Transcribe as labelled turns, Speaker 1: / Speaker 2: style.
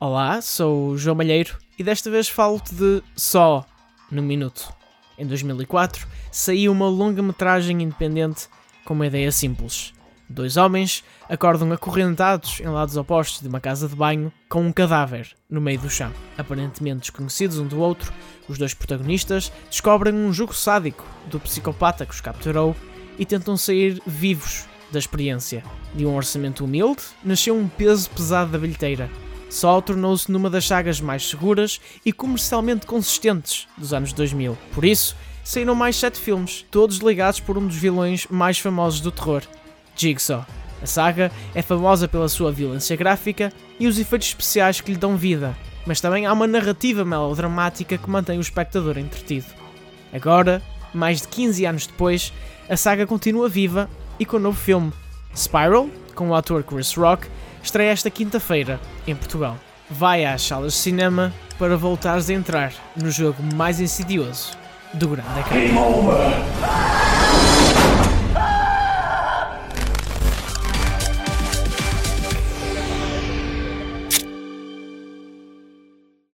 Speaker 1: Olá, sou o João Malheiro e desta vez falo-te de Só no Minuto. Em 2004 saiu uma longa-metragem independente com uma ideia simples. Dois homens acordam acorrentados em lados opostos de uma casa de banho com um cadáver no meio do chão. Aparentemente desconhecidos um do outro, os dois protagonistas descobrem um jogo sádico do psicopata que os capturou e tentam sair vivos da experiência. De um orçamento humilde, nasceu um peso pesado da bilheteira Sol tornou-se numa das sagas mais seguras e comercialmente consistentes dos anos 2000. Por isso, saíram mais sete filmes, todos ligados por um dos vilões mais famosos do terror, Jigsaw. A saga é famosa pela sua violência gráfica e os efeitos especiais que lhe dão vida, mas também há uma narrativa melodramática que mantém o espectador entretido. Agora, mais de 15 anos depois, a saga continua viva e com um novo filme, Spiral, com o ator Chris Rock, estreia esta quinta-feira em Portugal. Vai às salas de cinema para voltares a entrar no jogo mais insidioso do grande ecrã.